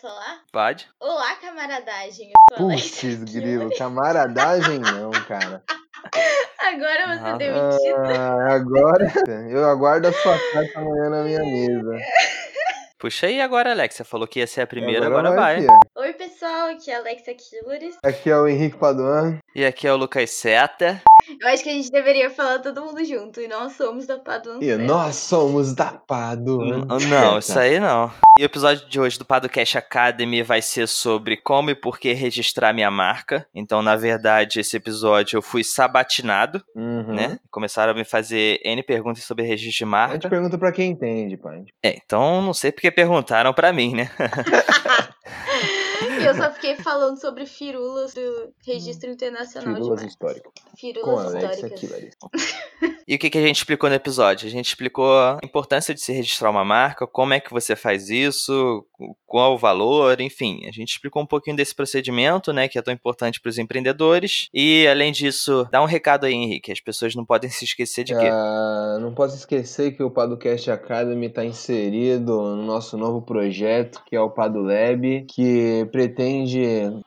Posso falar? Pode. Olá, camaradagem. Eu sou Alexia grilo, camaradagem não, cara. Agora você Ah. é demitido. Agora eu aguardo a sua carta amanhã na minha mesa. Puxa aí agora, Alex. Você falou que ia ser a primeira, Agora agora, vai. filha. Oi, pessoal. Aqui é a Alexia Killers. Aqui é o Henrique Paduan. E aqui é o Lucas Seta. Eu acho que a gente deveria falar todo mundo junto. E nós somos da Paduan E nós somos da. N- Não, isso aí não. E o episódio de hoje do Padocast Academy vai ser sobre como e por que registrar minha marca. Então, na verdade, esse episódio eu fui sabatinado, Uhum. né? Começaram a me fazer N perguntas sobre registro de A marca. gente pergunta pra quem entende, pai. É, então não sei porque perguntaram pra mim, né? Eu só fiquei falando sobre firulas do Registro Internacional Firulas de. Com Firulas Alexia históricas. Killer. E o que, que a gente explicou no episódio? A gente explicou a importância de se registrar uma marca, como é que você faz isso, qual o valor, enfim. A gente explicou um pouquinho desse procedimento, né, que é tão importante para os empreendedores. E, além disso, dá um recado aí, Henrique. As pessoas não podem se esquecer de quê? Ah, não posso esquecer que o Padocast Academy está inserido no nosso novo projeto, que é o Padulab, que pretende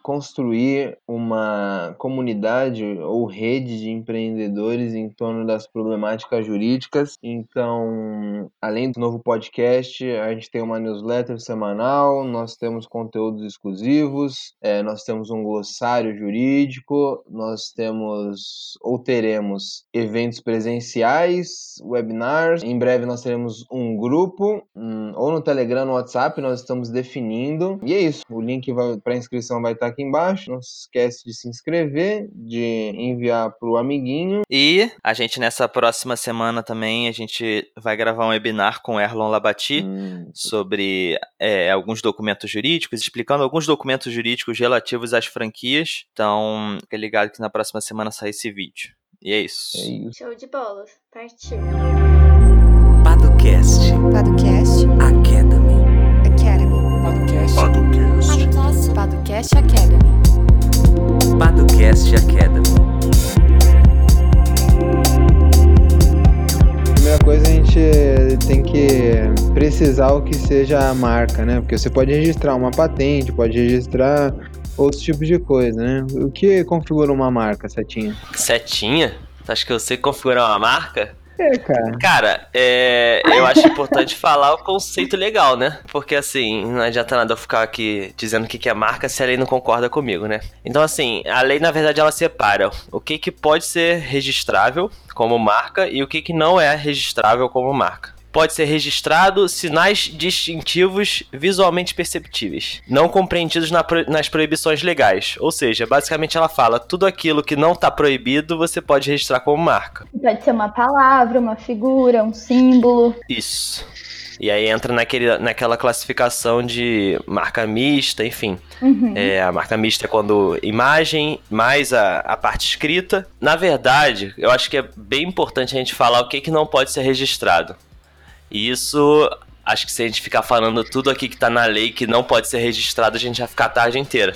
construir uma comunidade ou rede de empreendedores em torno das problemáticas jurídicas. Então, além do novo podcast, a gente tem uma newsletter semanal, nós temos conteúdos exclusivos, eh, nós temos um glossário jurídico, nós temos ou teremos eventos presenciais, webinars. Em breve nós teremos um grupo, hum, ou no Telegram, no WhatsApp, nós estamos definindo. E é isso. O link para inscrição vai estar aqui embaixo. Não se esquece de se inscrever, de enviar para o amiguinho. E a gente, nessa próxima semana também, a gente vai gravar um webinar com o Erlon Labati. Hum, sobre é, alguns documentos jurídicos, explicando alguns documentos jurídicos relativos às franquias. Então, fica ligado que na próxima semana sai esse vídeo. E é isso. é isso. Show de bolas. Partiu. Padocast Podcast Podcast. Podcast Academy. Padocast Academy. Primeira coisa, a gente tem que precisar o que seja a marca, né? Porque você pode registrar uma patente, pode registrar outros tipos de coisa, né? O que configura uma marca, Setinha? Setinha? Tu acha que eu sei configurar uma marca? É, cara. Cara, é, eu acho importante falar o conceito legal, né? Porque assim, não adianta nada eu ficar aqui dizendo o que que é marca se a lei não concorda comigo, né? Então, assim, a lei, na verdade, ela separa o que, que pode ser registrável como marca e o que, que não é registrável como marca. Pode ser registrado sinais distintivos visualmente perceptíveis, não compreendidos na pro- nas proibições legais. Ou seja, basicamente ela fala tudo aquilo que não está proibido você pode registrar como marca. Pode ser uma palavra, uma figura, um símbolo. Isso. E aí entra naquele, naquela classificação de marca mista, enfim. Uhum. É, a marca mista é quando imagem mais a, a parte escrita. Na verdade, eu acho que é bem importante a gente falar o que, que não pode ser registrado. E isso, acho que se a gente ficar falando tudo aqui que tá na lei que não pode ser registrado, a gente vai ficar a tarde inteira.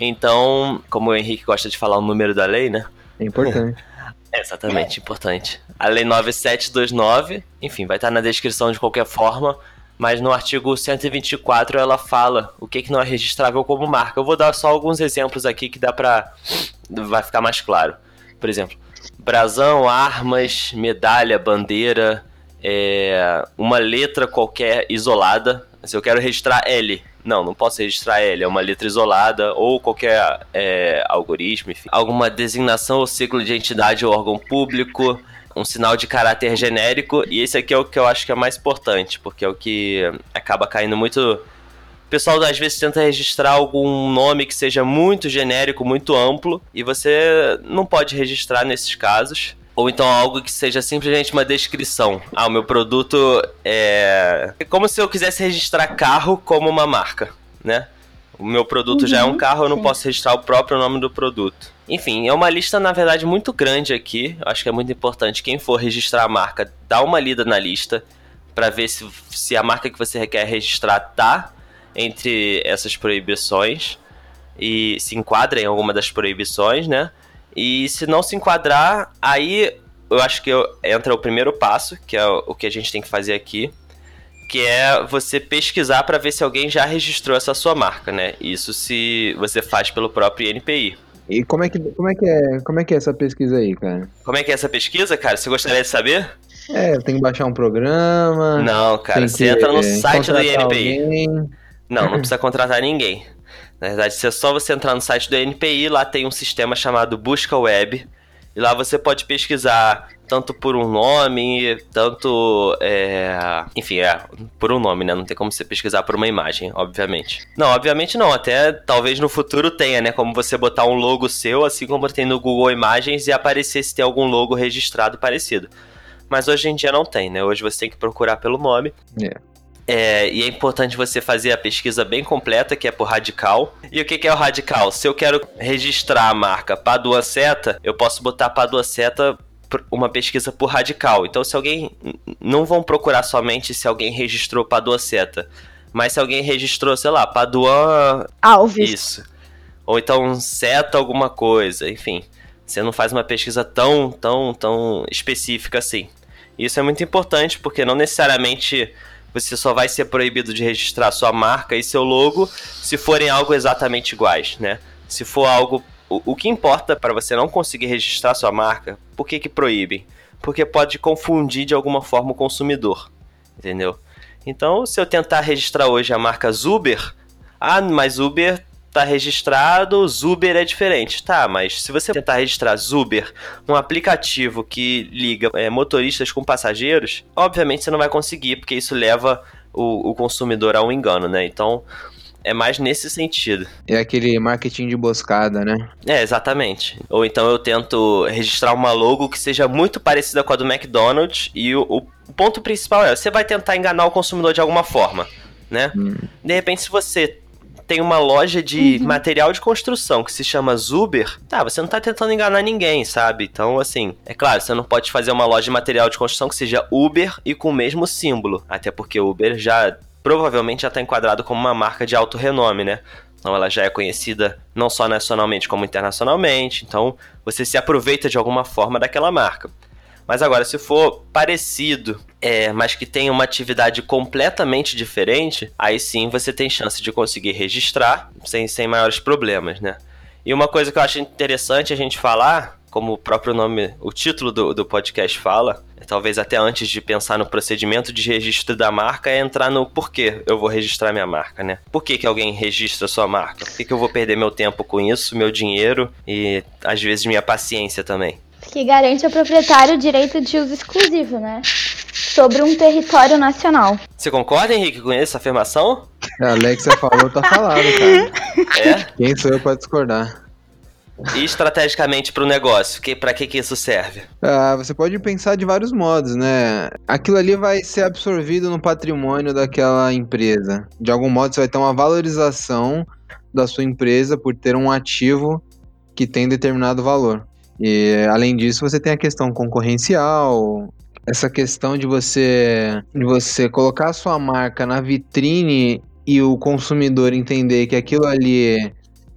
Então, como o Henrique gosta de falar o número da lei, né? É importante. É exatamente, importante. A Lei 9729, enfim, vai estar na descrição de qualquer forma, mas no artigo 124 ela fala o que, que não é registrável como marca. Eu vou dar só alguns exemplos aqui que dá pra. vai ficar mais claro. Por exemplo, brasão, armas, medalha, bandeira, é, uma letra qualquer isolada. Se eu quero registrar L, não, não posso registrar L, é uma letra isolada ou qualquer é, algoritmo, enfim. Alguma designação ou ciclo de entidade ou órgão público, um sinal de caráter genérico, e esse aqui é o que eu acho que é mais importante, porque é o que acaba caindo muito. O pessoal às vezes tenta registrar algum nome que seja muito genérico, muito amplo, e você não pode registrar nesses casos. Ou então algo que seja simplesmente uma descrição. Ah, o meu produto é. É como se eu quisesse registrar carro como uma marca, né? O meu produto já é um Uhum, carro, eu não sim. posso registrar o próprio nome do produto. Enfim, é uma lista, na verdade, muito grande aqui. Eu Acho que é muito importante quem for registrar a marca, dar uma lida na lista para ver se, se a marca que você quer registrar tá entre essas proibições e se enquadra em alguma das proibições, né? E se não se enquadrar, aí eu acho que eu- entra o primeiro passo, que é o que a gente tem que fazer aqui, que é você pesquisar para ver se alguém já registrou essa sua marca, né? Isso se você faz pelo próprio INPI. E como é que, como é, que é, como é que é essa pesquisa aí, cara? Como é que é essa pesquisa, cara? Você gostaria de saber? É, tem que baixar um programa. Não, cara, você que, entra no é, site do INPI. alguém. Não, não precisa contratar ninguém. Na verdade, é só você entrar no site do NPI, lá tem um sistema chamado Busca Web. E lá você pode pesquisar tanto por um nome, tanto. É... Enfim, é, por um nome, né? Não tem como você pesquisar por uma imagem, obviamente. Não, obviamente não. Até talvez no futuro tenha, né? Como você botar um logo seu, assim como tem no Google Imagens, e aparecer se tem algum logo registrado parecido. Mas hoje em dia não tem, né? Hoje você tem que procurar pelo nome. É. É, e é importante você fazer a pesquisa bem completa, que é por radical. E o que, é o radical? Se eu quero registrar a marca Padua Seta, eu posso botar Padua Seta uma pesquisa por radical. Então, se alguém. Não vão procurar somente se alguém registrou Padua Seta. Mas se alguém registrou, sei lá, Paduan Alves. isso. Ou então seta alguma coisa, enfim. Você não faz uma pesquisa tão, tão, tão específica assim. Isso é muito importante porque não necessariamente você só vai ser proibido de registrar sua marca e seu logo se forem algo exatamente iguais, né? Se for algo o, o que importa para você não conseguir registrar sua marca, por que que proíbem? Porque pode confundir de alguma forma o consumidor, entendeu? Então, se eu tentar registrar hoje a marca Zuber, ah, mas Uber tá registrado, Zuber é diferente. Tá, mas se você tentar registrar Zuber, um aplicativo que liga é, motoristas com passageiros, obviamente você não vai conseguir, porque isso leva o, o consumidor a um engano, né? Então, é mais nesse sentido. É aquele marketing de emboscada, né? É, exatamente. Ou então eu tento registrar uma logo que seja muito parecida com a do McDonald's e o, o ponto principal é, você vai tentar enganar o consumidor de alguma forma, né? Hum. De repente, se você tem uma loja de material de construção que se chama Zuber, tá, você não tá tentando enganar ninguém, sabe? Então, assim, é claro, você não pode fazer uma loja de material de construção que seja Uber e com o mesmo símbolo. Até porque o Uber já provavelmente já tá enquadrado como uma marca de alto renome, né? Então ela já é conhecida não só nacionalmente como internacionalmente. Então você se aproveita de alguma forma daquela marca. Mas agora, se for parecido, é, mas que tenha uma atividade completamente diferente, aí sim você tem chance de conseguir registrar sem, sem maiores problemas, né? E uma coisa que eu acho interessante a gente falar, como o próprio nome, o título do, do podcast fala, é, talvez até antes de pensar no procedimento de registro da marca, é entrar no porquê eu vou registrar minha marca, né? Por que, que alguém registra sua marca? Por que, que eu vou perder meu tempo com isso, meu dinheiro e às vezes minha paciência também? Que garante ao proprietário o direito de uso exclusivo, né? Sobre um território nacional. Você concorda, Henrique, com essa afirmação? A Alexia falou, tá falado, cara. É? Quem sou eu pra discordar? E estrategicamente para o negócio, que, para que, que isso serve? Ah, você pode pensar de vários modos, né? Aquilo ali vai ser absorvido no patrimônio daquela empresa. De algum modo, você vai ter uma valorização da sua empresa por ter um ativo que tem determinado valor. E além disso, você tem a questão concorrencial, essa questão de você de você colocar a sua marca na vitrine e o consumidor entender que aquilo ali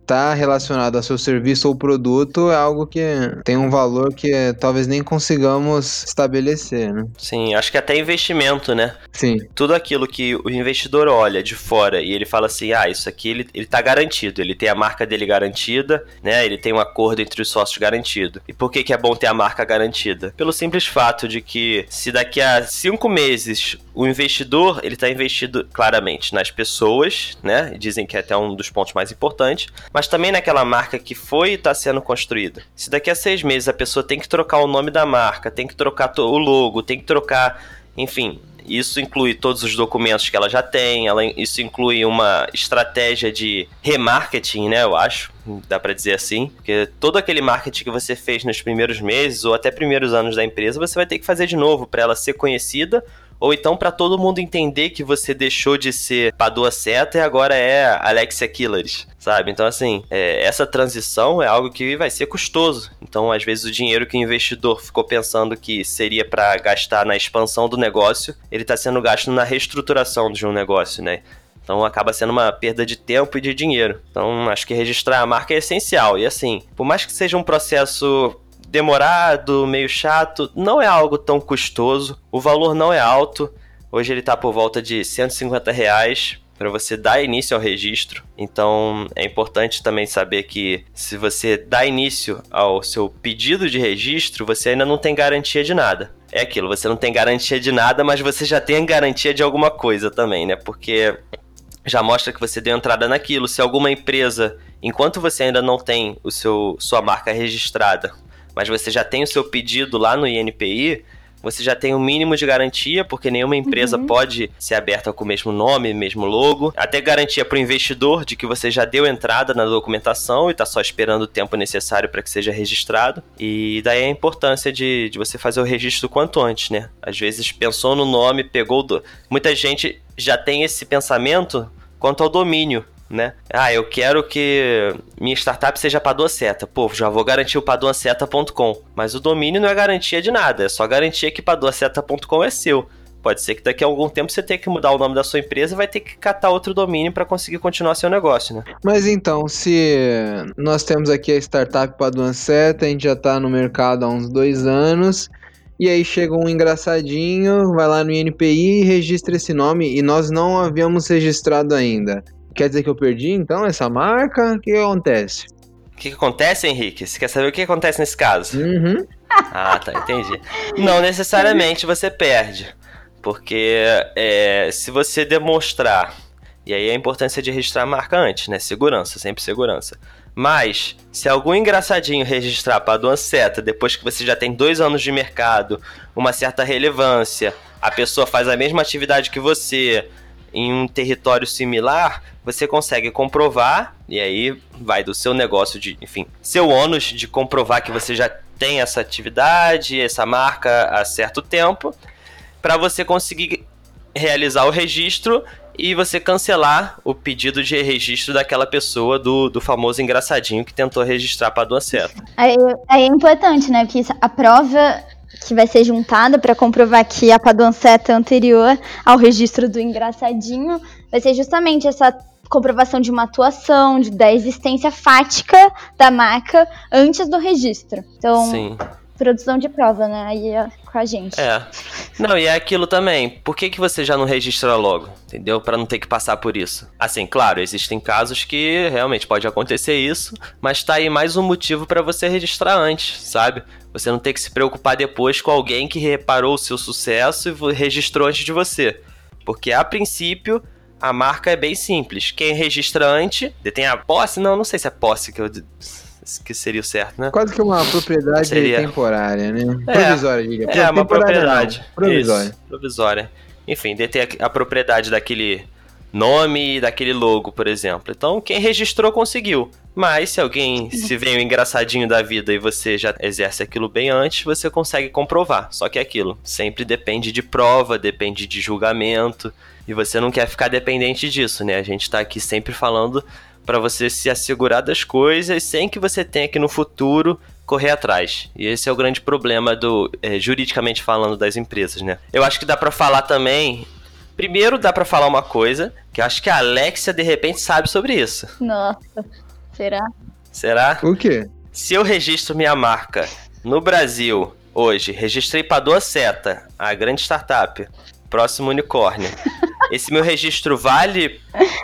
tá relacionado ao seu serviço ou produto é algo que tem um valor que talvez nem consigamos estabelecer, né? Sim, acho que até investimento, né? Sim, Tudo aquilo que o investidor olha de fora e ele fala assim: ah, isso aqui ele, ele tá garantido, ele tem a marca dele garantida, né? Ele tem um acordo entre os sócios garantido. E por que, que é bom ter a marca garantida? Pelo simples fato de que se daqui a cinco meses o investidor ele tá investido claramente nas pessoas, né? Dizem que é até um dos pontos mais importantes, mas também naquela marca que foi e está sendo construída. Se daqui a seis meses a pessoa tem que trocar o nome da marca, tem que trocar o logo, tem que trocar, enfim, isso inclui todos os documentos que ela já tem, ela, isso inclui uma estratégia de remarketing, né? Eu acho, dá para dizer assim, porque todo aquele marketing que você fez nos primeiros meses ou até primeiros anos da empresa, você vai ter que fazer de novo para ela ser conhecida ou então para todo mundo entender que você deixou de ser Padua Seta e agora é Alexia Killers, sabe? Então, assim, é, essa transição é algo que vai ser custoso. Então, às vezes, o dinheiro que o investidor ficou pensando que seria para gastar na expansão do negócio, ele está sendo gasto na reestruturação de um negócio, né? Então acaba sendo uma perda de tempo e de dinheiro. Então acho que registrar a marca é essencial. E assim, por mais que seja um processo demorado, meio chato, não é algo tão custoso, o valor não é alto, Hoje ele tá por volta de 150 reais para você dar início ao registro. Então é importante também saber que se você dá início ao seu pedido de registro, você ainda não tem garantia de nada. É aquilo, você não tem garantia de nada, mas você já tem garantia de alguma coisa também, né? Porque já mostra que você deu entrada naquilo. Se alguma empresa, enquanto você ainda não tem o seu sua marca registrada, mas você já tem o seu pedido lá no INPI, você já tem o um mínimo de garantia, porque nenhuma empresa Uhum. pode ser aberta com o mesmo nome, mesmo logo. Até garantia para o investidor de que você já deu entrada na documentação e está só esperando o tempo necessário para que seja registrado. E daí a importância de, de você fazer o registro quanto antes, né? Às vezes pensou no nome, pegou. Do... Muita gente já tem esse pensamento quanto ao domínio né? Ah, eu quero que minha startup seja paduaceta. Pô, já vou garantir o paduaceta.com. Mas o domínio não é garantia de nada, é só garantia que paduaceta.com é seu. Pode ser que daqui a algum tempo você tenha que mudar o nome da sua empresa e vai ter que catar outro domínio para conseguir continuar seu negócio, né? Mas então, se nós temos aqui a startup Paduanceta, a gente já tá no mercado há uns dois anos, e aí chega um engraçadinho, vai lá no INPI e registra esse nome, e nós não havíamos registrado ainda. Quer dizer que eu perdi então essa marca? O que acontece? O que, que acontece, Henrique? Você quer saber o que acontece nesse caso? Uhum. Ah, tá, entendi. Não necessariamente você perde. Porque é, se você demonstrar, e aí a importância de registrar a marca antes, né? Segurança, sempre segurança. Mas, se algum engraçadinho registrar para a Seta depois que você já tem dois anos de mercado, uma certa relevância, a pessoa faz a mesma atividade que você em um território similar, você consegue comprovar, e aí vai do seu negócio de, enfim, seu ônus de comprovar que você já tem essa atividade, essa marca há certo tempo, para você conseguir realizar o registro e você cancelar o pedido de registro daquela pessoa do, do famoso engraçadinho que tentou registrar para a. Aí, aí é importante, né? Porque a prova que vai ser juntada para comprovar que a paduanceta é anterior ao registro do engraçadinho vai ser justamente essa comprovação de uma atuação, de, da existência fática da marca antes do registro. Então, Sim. produção de prova, né? Aí com a gente. É. Não, e é aquilo também. Por que, que você já não registra logo? Entendeu? Para não ter que passar por isso. Assim, claro, existem casos que realmente pode acontecer isso, mas tá aí mais um motivo para você registrar antes, sabe? Você não ter que se preocupar depois com alguém que reparou o seu sucesso e registrou antes de você. Porque a princípio a marca é bem simples. Quem registra antes detém a posse? Não, não sei se é posse que eu que seria o certo, né? Quase que uma propriedade Seria. temporária, né? É. Provisória, diga. É, uma Temporária não, propriedade. Provisória. Isso, provisória. Enfim, deter a a propriedade daquele nome e daquele logo, por exemplo. Então, quem registrou conseguiu. Mas se alguém se vem engraçadinho da vida e você já exerce aquilo bem antes, você consegue comprovar. Só que é aquilo sempre depende de prova, depende de julgamento, e você não quer ficar dependente disso, né? A gente tá aqui sempre falando para você se assegurar das coisas sem que você tenha que no futuro correr atrás. E esse é o grande problema do eh, juridicamente falando das empresas, né? Eu acho que dá para falar também. Primeiro dá para falar uma coisa que eu acho que a Alexia de repente sabe sobre isso. Nossa, será? Será? O quê? Se eu registro minha marca no Brasil hoje, registrei Padua Seta, a grande startup, próximo unicórnio. Esse meu registro vale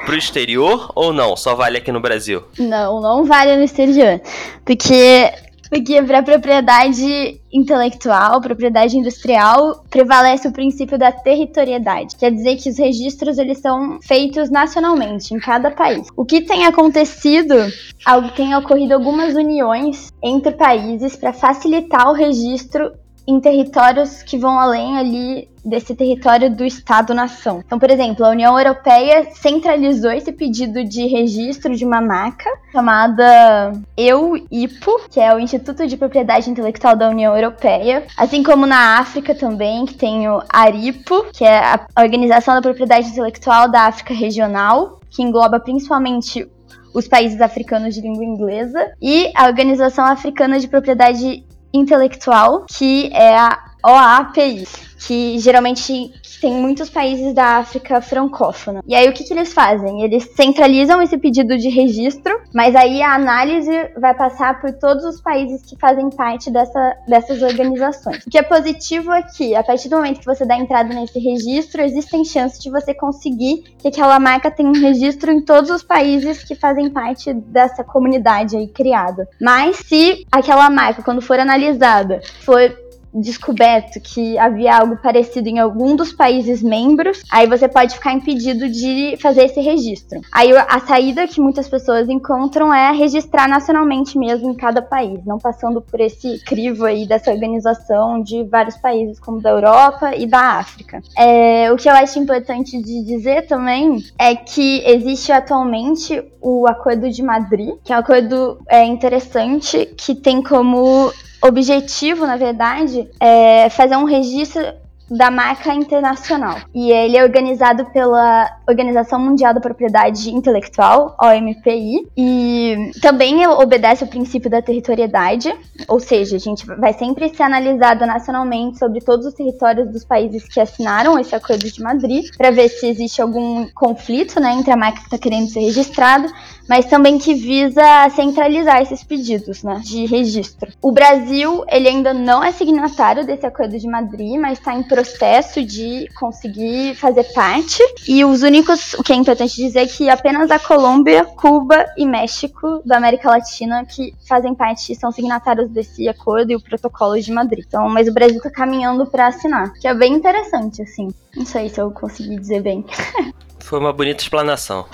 pro exterior ou não? Só vale aqui no Brasil? Não, não vale no exterior. Porque, porque para propriedade intelectual, propriedade industrial, prevalece o princípio da territorialidade. Quer dizer que os registros eles são feitos nacionalmente, em cada país. O que tem acontecido, algo tem ocorrido algumas uniões entre países para facilitar o registro em territórios que vão além ali desse território do Estado-nação. Então, por exemplo, a União Europeia centralizou esse pedido de registro de uma marca chamada EUIPO, que é o Instituto de Propriedade Intelectual da União Europeia, assim como na África também, que tem o ARIPO, que é a Organização da Propriedade Intelectual da África Regional, que engloba principalmente os países africanos de língua inglesa, e a Organização Africana de Propriedade intelectual, que é a OAPI, que geralmente tem muitos países da África francófona. E aí o que, que eles fazem? Eles centralizam esse pedido de registro, mas aí a análise vai passar por todos os países que fazem parte dessa, dessas organizações. O que é positivo é que, a partir do momento que você dá entrada nesse registro, existem chances de você conseguir que aquela marca tenha um registro em todos os países que fazem parte dessa comunidade aí criada. Mas se aquela marca, quando for analisada, for descoberto que havia algo parecido em algum dos países membros, aí você pode ficar impedido de fazer esse registro. Aí a saída que muitas pessoas encontram é registrar nacionalmente mesmo em cada país, não passando por esse crivo aí dessa organização de vários países, como da Europa e da África. É, o que eu acho importante de dizer também é que existe atualmente o Acordo de Madrid, que é um acordo é, interessante que tem como objetivo, na verdade, é fazer um registro da marca internacional. E ele é organizado pela Organização Mundial da Propriedade Intelectual, OMPI, e também obedece ao princípio da territorialidade, ou seja, a gente vai sempre ser analisado nacionalmente sobre todos os territórios dos países que assinaram esse Acordo de Madrid, para ver se existe algum conflito né, entre a marca que está querendo ser registrada, mas também que visa centralizar esses pedidos né, de registro. O Brasil, ele ainda não é signatário desse Acordo de Madrid, mas está em processo de conseguir fazer parte. E os únicos, o que é importante dizer é que apenas a Colômbia, Cuba e México da América Latina que fazem parte, são signatários desse acordo e o protocolo de Madrid. Então, mas o Brasil está caminhando para assinar, que é bem interessante, assim. Não sei se eu consegui dizer bem. Foi uma bonita explanação.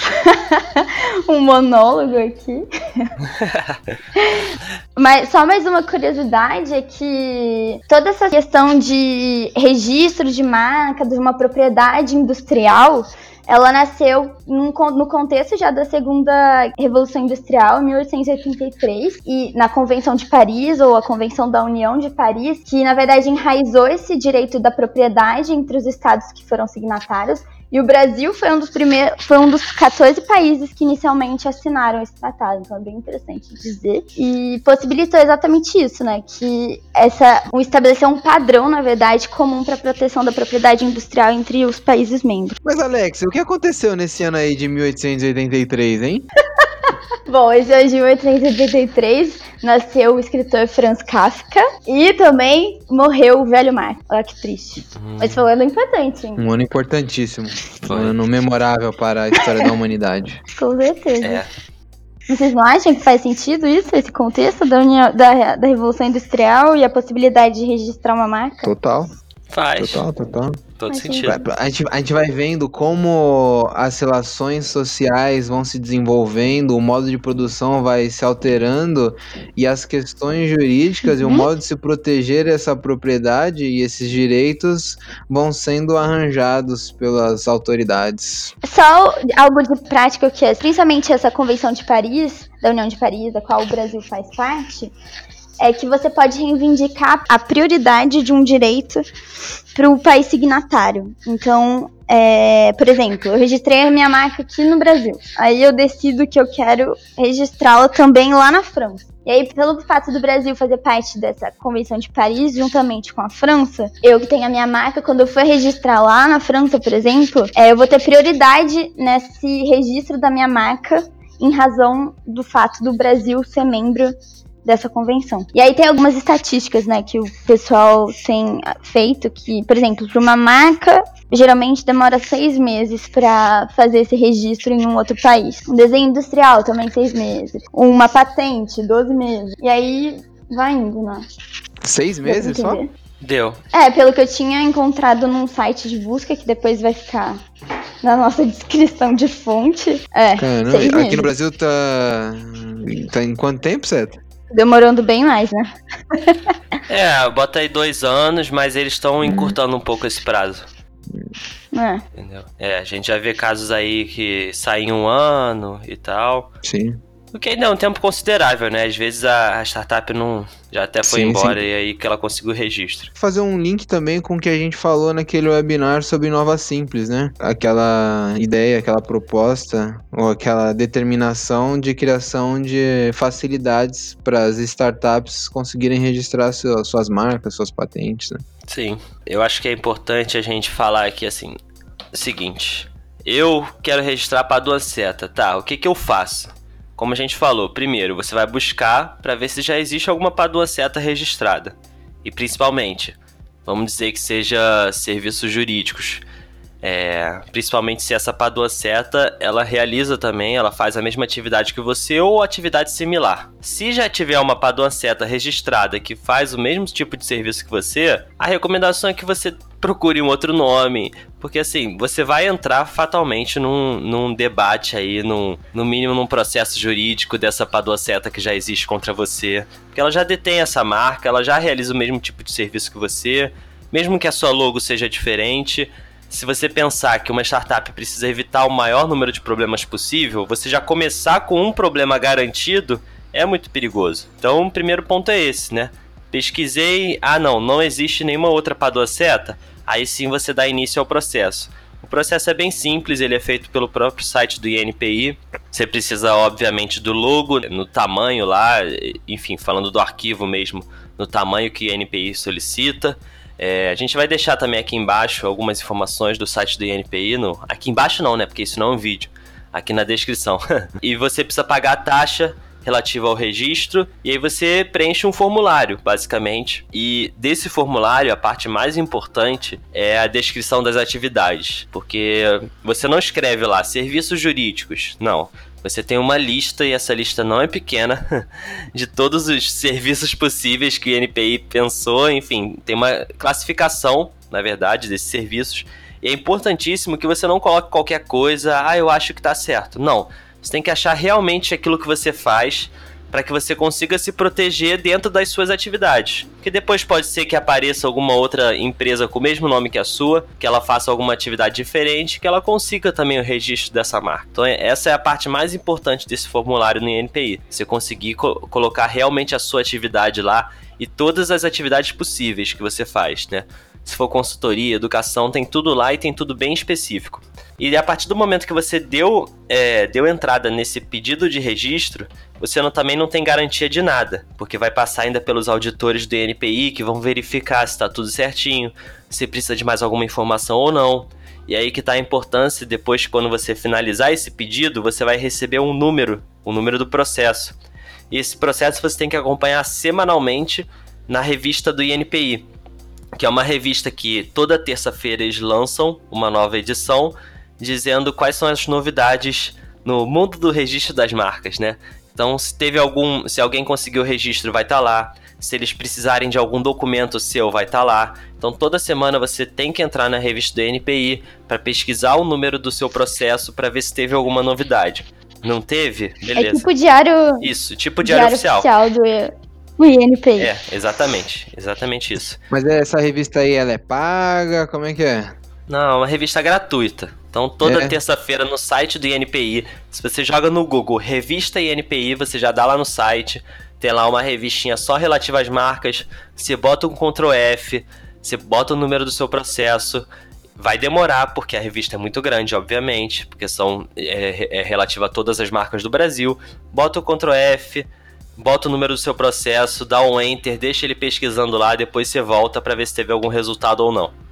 um monólogo aqui. Mas só mais uma curiosidade é que toda essa questão de registro de marca, de uma propriedade industrial, ela nasceu num, no contexto já da segunda Revolução Industrial, em 1883, e na Convenção de Paris, ou a Convenção da União de Paris, que na verdade enraizou esse direito da propriedade entre os estados que foram signatários e o Brasil foi um dos primeiros, foi um dos 14 países que inicialmente assinaram esse tratado, então é bem interessante dizer. E possibilitou exatamente isso, né? Que essa um estabelecer um padrão, na verdade, comum para a proteção da propriedade industrial entre os países membros. Mas Alex, o que aconteceu nesse ano aí de 1883, hein? Bom, esse ano de 1883 nasceu o escritor Franz Kafka e também morreu o velho mar. Olha que triste. Hum. Mas foi um ano importante, hein? Um ano importantíssimo. Foi. Um ano memorável para a história da humanidade. Com certeza. É. Vocês não acham que faz sentido isso, esse contexto da, união, da, da Revolução Industrial e a possibilidade de registrar uma marca? Total. Faz. Total, total. Todo sentido. A gente, a gente vai vendo como as relações sociais vão se desenvolvendo, o modo de produção vai se alterando e as questões jurídicas uhum. e o uhum. modo de se proteger essa propriedade e esses direitos vão sendo arranjados pelas autoridades. Só algo de prática que é, principalmente essa Convenção de Paris, da União de Paris, da qual o Brasil faz parte, é que você pode reivindicar a prioridade de um direito para o país signatário. Então, é, por exemplo, eu registrei a minha marca aqui no Brasil. Aí eu decido que eu quero registrá-la também lá na França. E aí, pelo fato do Brasil fazer parte dessa Convenção de Paris, juntamente com a França, eu que tenho a minha marca, quando eu for registrar lá na França, por exemplo, é, eu vou ter prioridade nesse registro da minha marca em razão do fato do Brasil ser membro dessa convenção. E aí tem algumas estatísticas, né, que o pessoal tem feito que, por exemplo, para uma marca geralmente demora seis meses para fazer esse registro em um outro país. Um desenho industrial também seis meses. Uma patente, 12 meses. E aí vai indo, né? Seis meses só? Deu. É, pelo que eu tinha encontrado num site de busca, que depois vai ficar na nossa descrição de fonte. É, Caramba, aqui meses. no Brasil tá. Tá em quanto tempo, Seta? Demorando bem mais, né? é, bota aí dois anos, mas eles estão encurtando um pouco esse prazo. É. Entendeu? É, a gente já vê casos aí que saem um ano e tal. Sim. O que ainda é um tempo considerável, né? Às vezes a, a startup não já até foi Sim, embora e aí que ela conseguiu o registro. Fazer um link também com o que a gente falou naquele webinar sobre Nova Simples, né? Aquela ideia, aquela proposta ou aquela determinação de criação de facilidades para as startups conseguirem registrar seu- suas marcas, suas patentes, né? Sim, eu acho que é importante a gente falar aqui assim, o seguinte, eu quero registrar para duas seta, tá? O que que eu faço? Como a gente falou, primeiro você vai buscar para ver se já existe alguma padua seta registrada. E principalmente, vamos dizer que seja serviços jurídicos. É, principalmente se essa padua seta ela realiza também, ela faz a mesma atividade que você ou atividade similar. Se já tiver uma padua seta registrada que faz o mesmo tipo de serviço que você, a recomendação é que você procure um outro nome, porque assim, você vai entrar fatalmente num, num debate aí, num, no mínimo num processo jurídico dessa padua seta que já existe contra você, porque ela já detém essa marca, ela já realiza o mesmo tipo de serviço que você, mesmo que a sua logo seja diferente, se você pensar que uma startup precisa evitar o maior número de problemas possível, você já começar com um problema garantido é muito perigoso. Então, o primeiro ponto é esse, né? Pesquisei, ah não, não existe nenhuma outra padua seta, aí sim você dá início ao processo. O processo é bem simples, ele é feito pelo próprio site do INPI. Você precisa, obviamente, do logo, no tamanho lá, enfim, falando do arquivo mesmo, no tamanho que o INPI solicita. É, a gente vai deixar também aqui embaixo algumas informações do site do INPI. No, aqui embaixo não, né? Porque isso não é um vídeo. Aqui na descrição. e você precisa pagar a taxa relativa ao registro e aí você preenche um formulário, basicamente. E desse formulário, a parte mais importante é a descrição das atividades, porque você não escreve lá serviços jurídicos, não. Você tem uma lista, e essa lista não é pequena, de todos os serviços possíveis que o INPI pensou. Enfim, tem uma classificação, na verdade, desses serviços. E é importantíssimo que você não coloque qualquer coisa, ah, eu acho que tá certo. Não. Você tem que achar realmente aquilo que você faz para que você consiga se proteger dentro das suas atividades. Porque depois pode ser que apareça alguma outra empresa com o mesmo nome que a sua, que ela faça alguma atividade diferente, que ela consiga também o registro dessa marca. Então essa é a parte mais importante desse formulário no INPI. Você conseguir co colocar realmente a sua atividade lá e todas as atividades possíveis que você faz, né? Se for consultoria, educação, tem tudo lá e tem tudo bem específico. E a partir do momento que você deu, é, deu entrada nesse pedido de registro, você não, também não tem garantia de nada, porque vai passar ainda pelos auditores do INPI que vão verificar se está tudo certinho, se precisa de mais alguma informação ou não. E aí que está a importância, depois quando você finalizar esse pedido, você vai receber um número, o um número do processo. E esse processo você tem que acompanhar semanalmente na revista do INPI, que é uma revista que toda terça-feira eles lançam uma nova edição dizendo quais são as novidades no mundo do registro das marcas, né? Então, se teve algum, se alguém conseguiu o registro, vai estar tá lá. Se eles precisarem de algum documento seu, vai estar tá lá. Então, toda semana você tem que entrar na revista do NPI para pesquisar o número do seu processo para ver se teve alguma novidade. Não teve? Beleza. É tipo diário. Isso, tipo diário, diário oficial. oficial do o INPI. É, exatamente. Exatamente isso. Mas essa revista aí, ela é paga? Como é que é? Não, é uma revista gratuita. Então, toda é. terça-feira no site do INPI, se você joga no Google Revista INPI, você já dá lá no site. Tem lá uma revistinha só relativa às marcas. Você bota um Ctrl F, você bota o número do seu processo. Vai demorar, porque a revista é muito grande, obviamente, porque são é, é relativa a todas as marcas do Brasil. Bota o Ctrl F, bota o número do seu processo, dá um Enter, deixa ele pesquisando lá, depois você volta para ver se teve algum resultado ou não.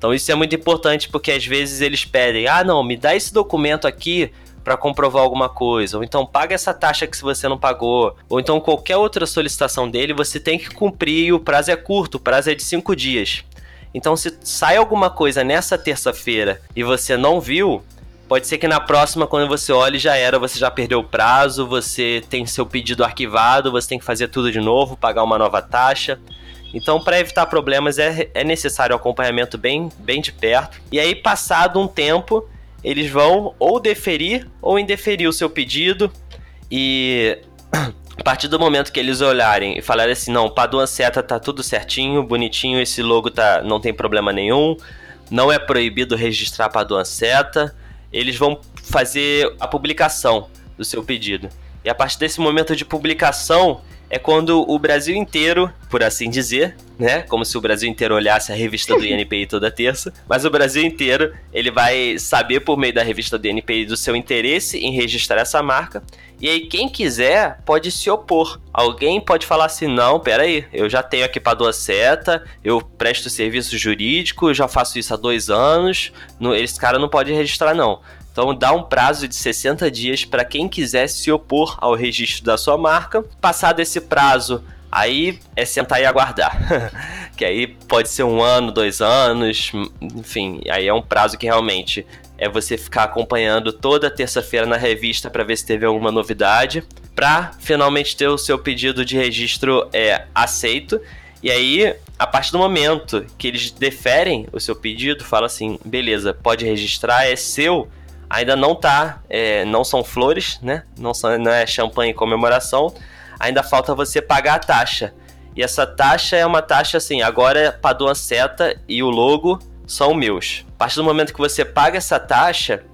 Então isso é muito importante porque às vezes eles pedem: "Ah, não, me dá esse documento aqui para comprovar alguma coisa", ou então paga essa taxa que você não pagou, ou então qualquer outra solicitação dele, você tem que cumprir e o prazo é curto, o prazo é de cinco dias. Então se sai alguma coisa nessa terça-feira e você não viu, Pode ser que na próxima, quando você olhe, já era, você já perdeu o prazo, você tem seu pedido arquivado, você tem que fazer tudo de novo, pagar uma nova taxa. Então, para evitar problemas, é, é necessário um acompanhamento bem, bem de perto. E aí, passado um tempo, eles vão ou deferir ou indeferir o seu pedido. E a partir do momento que eles olharem e falarem assim, não, Paduan Seta tá tudo certinho, bonitinho, esse logo tá, não tem problema nenhum, não é proibido registrar Paduan Seta, eles vão fazer a publicação do seu pedido. E a partir desse momento de publicação é quando o Brasil inteiro, por assim dizer, né, como se o Brasil inteiro olhasse a revista do INPI toda terça, mas o Brasil inteiro, ele vai saber por meio da revista do INPI do seu interesse em registrar essa marca. E aí quem quiser pode se opor. Alguém pode falar assim: "Não, peraí, eu já tenho equipador seta, eu presto serviço jurídico, já faço isso há dois anos, esse cara não pode registrar não". Então dá um prazo de 60 dias para quem quiser se opor ao registro da sua marca. Passado esse prazo, aí é sentar e aguardar. que aí pode ser um ano, dois anos, enfim, aí é um prazo que realmente é você ficar acompanhando toda terça-feira na revista para ver se teve alguma novidade, para finalmente ter o seu pedido de registro é, aceito. E aí, a partir do momento que eles deferem o seu pedido, fala assim, beleza, pode registrar, é seu ainda não tá, é, não são flores, né? Não, são, não é champanhe em comemoração. Ainda falta você pagar a taxa. E essa taxa é uma taxa assim, agora Padua Seta e o logo são meus. A partir do momento que você paga essa taxa,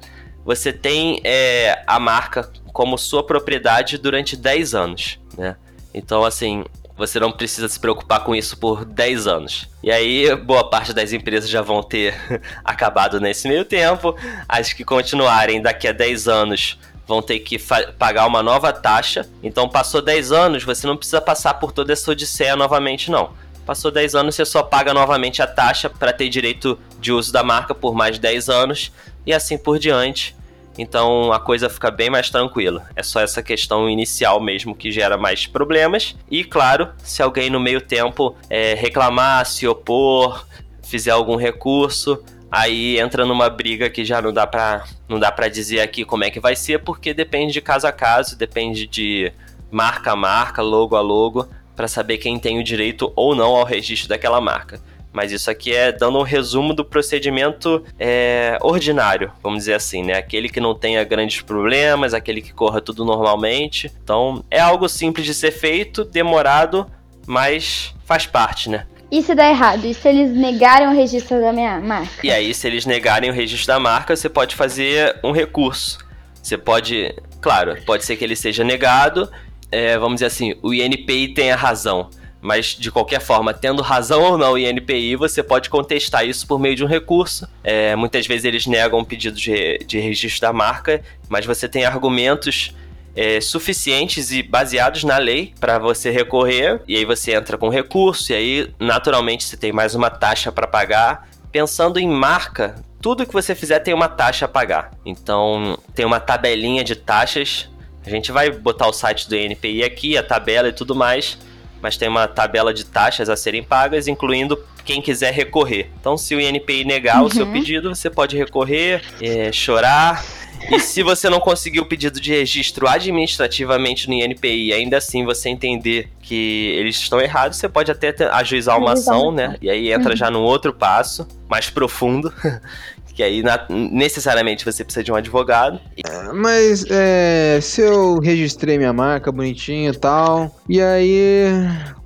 você tem é, a marca como sua propriedade durante 10 anos, né? Então, assim, você não precisa se preocupar com isso por 10 anos. E aí, boa parte das empresas já vão ter acabado nesse meio tempo. As que continuarem daqui a 10 anos vão ter que pagar uma nova taxa. Então, passou 10 anos, você não precisa passar por toda essa odisseia novamente, não. Passou 10 anos, você só paga novamente a taxa para ter direito de uso da marca por mais 10 anos e assim por diante. Então a coisa fica bem mais tranquila. É só essa questão inicial mesmo que gera mais problemas. E claro, se alguém no meio tempo é, reclamar, se opor, fizer algum recurso, aí entra numa briga que já não dá para não dá para dizer aqui como é que vai ser, porque depende de caso a caso, depende de marca a marca, logo a logo, para saber quem tem o direito ou não ao registro daquela marca. Mas isso aqui é dando um resumo do procedimento é, ordinário, vamos dizer assim, né? Aquele que não tenha grandes problemas, aquele que corra tudo normalmente. Então, é algo simples de ser feito, demorado, mas faz parte, né? E se der errado? E se eles negarem o registro da minha marca? E aí, se eles negarem o registro da marca, você pode fazer um recurso. Você pode, claro, pode ser que ele seja negado. É, vamos dizer assim, o INPI tenha razão. Mas, de qualquer forma, tendo razão ou não o INPI, você pode contestar isso por meio de um recurso. É, muitas vezes eles negam o pedido de, de registro da marca, mas você tem argumentos é, suficientes e baseados na lei para você recorrer, e aí você entra com recurso, e aí, naturalmente, você tem mais uma taxa para pagar. Pensando em marca, tudo que você fizer tem uma taxa a pagar. Então, tem uma tabelinha de taxas. A gente vai botar o site do INPI aqui, a tabela e tudo mais mas tem uma tabela de taxas a serem pagas, incluindo quem quiser recorrer. Então, se o INPI negar uhum. o seu uhum. pedido, você pode recorrer, é, chorar. E se você não conseguir o pedido de registro administrativamente no INPI, ainda assim você entender que eles estão errados, você pode até ajuizar uma ação, né? E aí entra uhum. já num outro passo, mais profundo, que aí na, necessariamente você precisa de um advogado. É, mas é, se eu registrei minha marca bonitinho e tal, e aí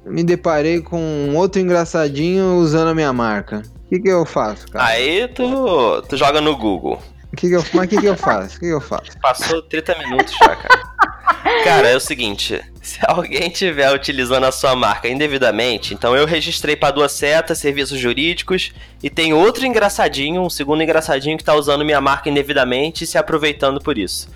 me deparei com outro engraçadinho usando a minha marca. O que, que eu faço, cara? Aí tu, tu joga no Google. Que que eu, mas o que, que eu faço? O que, que eu faço? Passou 30 minutos já, cara. Cara, é o seguinte: se alguém estiver utilizando a sua marca indevidamente, então eu registrei para duas setas, serviços jurídicos, e tem outro engraçadinho, um segundo engraçadinho que está usando minha marca indevidamente e se aproveitando por isso.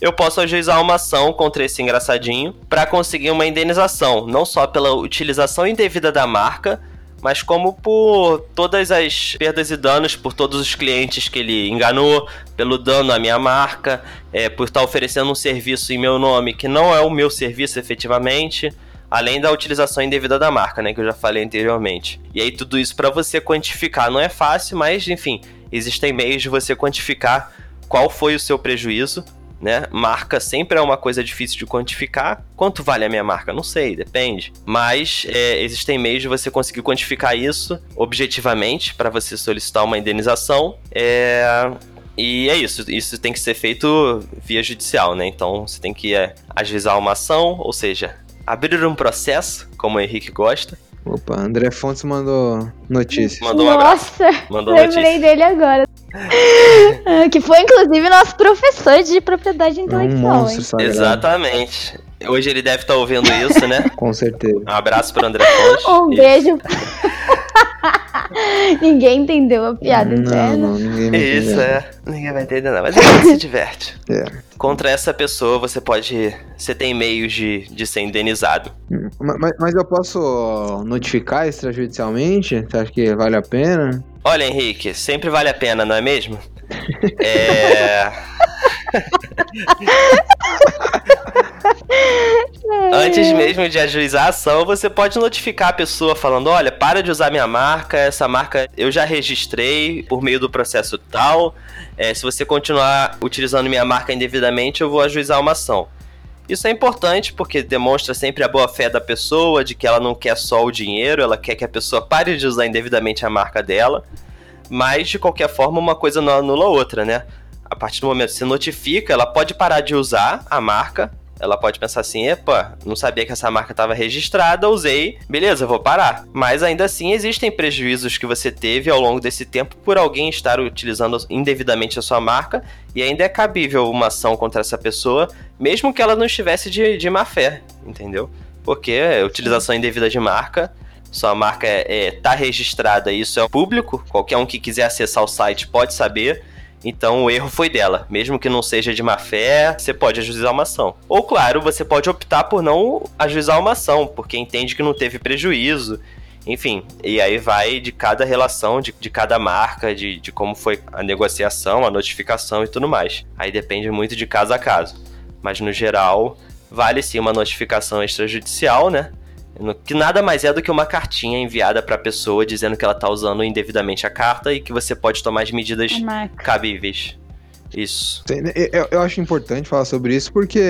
Eu posso ajuizar uma ação contra esse engraçadinho para conseguir uma indenização, não só pela utilização indevida da marca, mas como por todas as perdas e danos, por todos os clientes que ele enganou, pelo dano à minha marca, é, por estar oferecendo um serviço em meu nome que não é o meu serviço efetivamente, além da utilização indevida da marca, né, que eu já falei anteriormente. E aí tudo isso para você quantificar não é fácil, mas enfim, existem meios de você quantificar qual foi o seu prejuízo né? Marca sempre é uma coisa difícil de quantificar. Quanto vale a minha marca? Não sei, depende. Mas é, existem meios de você conseguir quantificar isso objetivamente para você solicitar uma indenização. É, e é isso, isso tem que ser feito via judicial, né? Então você tem que é, ajuizar uma ação, ou seja, abrir um processo, como o Henrique gosta. Opa, André Fontes mandou notícia. Mandou um Nossa, mandou lembrei notícia. dele agora. Que foi, inclusive, nosso professor de propriedade É um intelectual, monstro hein? sagrado. Exatamente. Hoje ele deve estar ouvindo isso, né? Com certeza. Um abraço pro André Fontes. Um beijo. Ninguém entendeu a piada Não, interna. não, ninguém vai Isso, entender. é. Ninguém vai entender, não. Mas a gente se diverte. É. Contra essa pessoa, você pode. Você tem meios de, de ser indenizado. Hum, ma- Mas, mas eu posso notificar extrajudicialmente? Você acha que vale a pena? Olha, Henrique, sempre vale a pena, não é mesmo? É. Antes mesmo de ajuizar a ação, você pode notificar a pessoa falando: olha, para de usar minha marca, essa marca eu já registrei por meio do processo tal. É, se você continuar utilizando minha marca indevidamente, eu vou ajuizar uma ação. Isso é importante porque demonstra sempre a boa fé da pessoa, de que ela não quer só o dinheiro, ela quer que a pessoa pare de usar indevidamente a marca dela. Mas, de qualquer forma, uma coisa não anula a outra, né? A partir do momento que você notifica, ela pode parar de usar a marca. Ela pode pensar assim: epa, não sabia que essa marca estava registrada, usei, beleza, vou parar. Mas ainda assim, existem prejuízos que você teve ao longo desse tempo por alguém estar utilizando indevidamente a sua marca, e ainda é cabível uma ação contra essa pessoa, mesmo que ela não estivesse de, de má fé, entendeu? Porque a utilização indevida de marca sua marca é, é, tá registrada, isso é público, qualquer um que quiser acessar o site pode saber. Então o erro foi dela, mesmo que não seja de má fé, você pode ajuizar uma ação. Ou claro, você pode optar por não ajuizar uma ação, porque entende que não teve prejuízo. Enfim, e aí vai de cada relação, de, de cada marca, de, de como foi a negociação, a notificação e tudo mais. Aí depende muito de caso a caso. Mas no geral, vale sim uma notificação extrajudicial, né? Que nada mais é do que uma cartinha enviada pra pessoa dizendo que ela tá usando indevidamente a carta e que você pode tomar as medidas A marca. cabíveis. Isso. Eu, eu acho importante falar sobre isso porque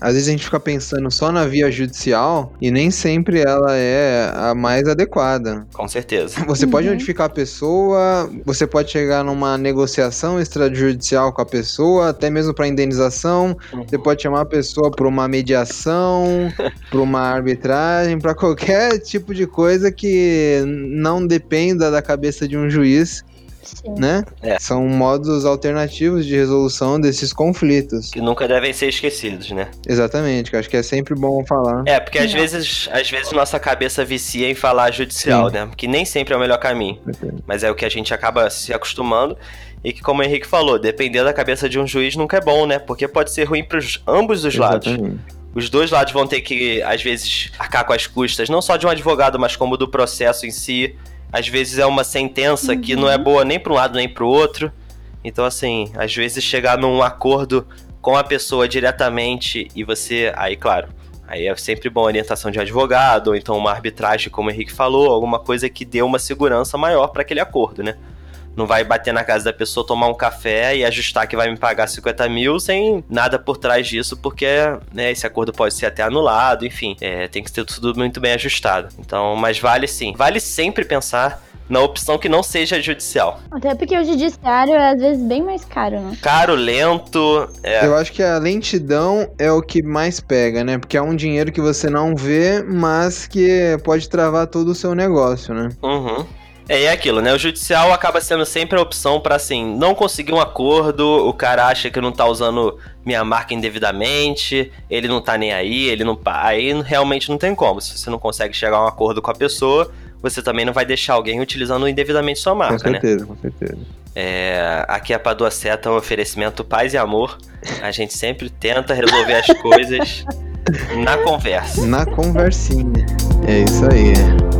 às vezes a gente fica pensando só na via judicial e nem sempre ela é a mais adequada. Com certeza. Você pode Uhum. notificar a pessoa, você pode chegar numa negociação extrajudicial com a pessoa, até mesmo para indenização. Você pode chamar a pessoa para uma mediação, para uma arbitragem, para qualquer tipo de coisa que não dependa da cabeça de um juiz, Sim. né? É. São modos alternativos de resolução desses conflitos. Que nunca devem ser esquecidos, né? Exatamente, que acho que é sempre bom falar. É, porque às vezes, às vezes nossa cabeça vicia em falar judicial, Sim. né? Que nem sempre é o melhor caminho. Mas é o que a gente acaba se acostumando. E que, como o Henrique falou, depender da cabeça de um juiz nunca é bom, né? Porque pode ser ruim para ambos os lados. Exatamente. Os dois lados vão ter que, às vezes, arcar com as custas, não só de um advogado, mas como do processo em si. Às vezes é uma sentença que não é boa nem para um lado nem para o outro. Então, assim, às vezes chegar num acordo com a pessoa diretamente e você. Aí, claro, aí é sempre bom a orientação de advogado, ou então uma arbitragem, como o Henrique falou, alguma coisa que dê uma segurança maior para aquele acordo, né? Não vai bater na casa da pessoa, tomar um café e ajustar que vai me pagar 50 mil sem nada por trás disso, porque né, esse acordo pode ser até anulado, enfim. é, tem que ter tudo muito bem ajustado. Então, mas vale sim. Vale sempre pensar na opção que não seja judicial. Até porque o judiciário é às vezes bem mais caro, né? Caro, lento, é, Eu acho que a lentidão é o que mais pega, né? Porque é um dinheiro que você não vê, mas que pode travar todo o seu negócio, né? Uhum. É, é aquilo, né? O judicial acaba sendo sempre a opção pra, assim, não conseguir um acordo, o cara acha que não tá usando minha marca indevidamente, ele não tá nem aí, ele não. Aí realmente não tem como. Se você não consegue chegar a um acordo com a pessoa, você também não vai deixar alguém utilizando indevidamente sua com marca, né? certeza, com certeza. É, aqui a Padua Seta é um oferecimento paz e amor. A gente sempre tenta resolver as coisas na conversa. Na conversinha. É isso aí.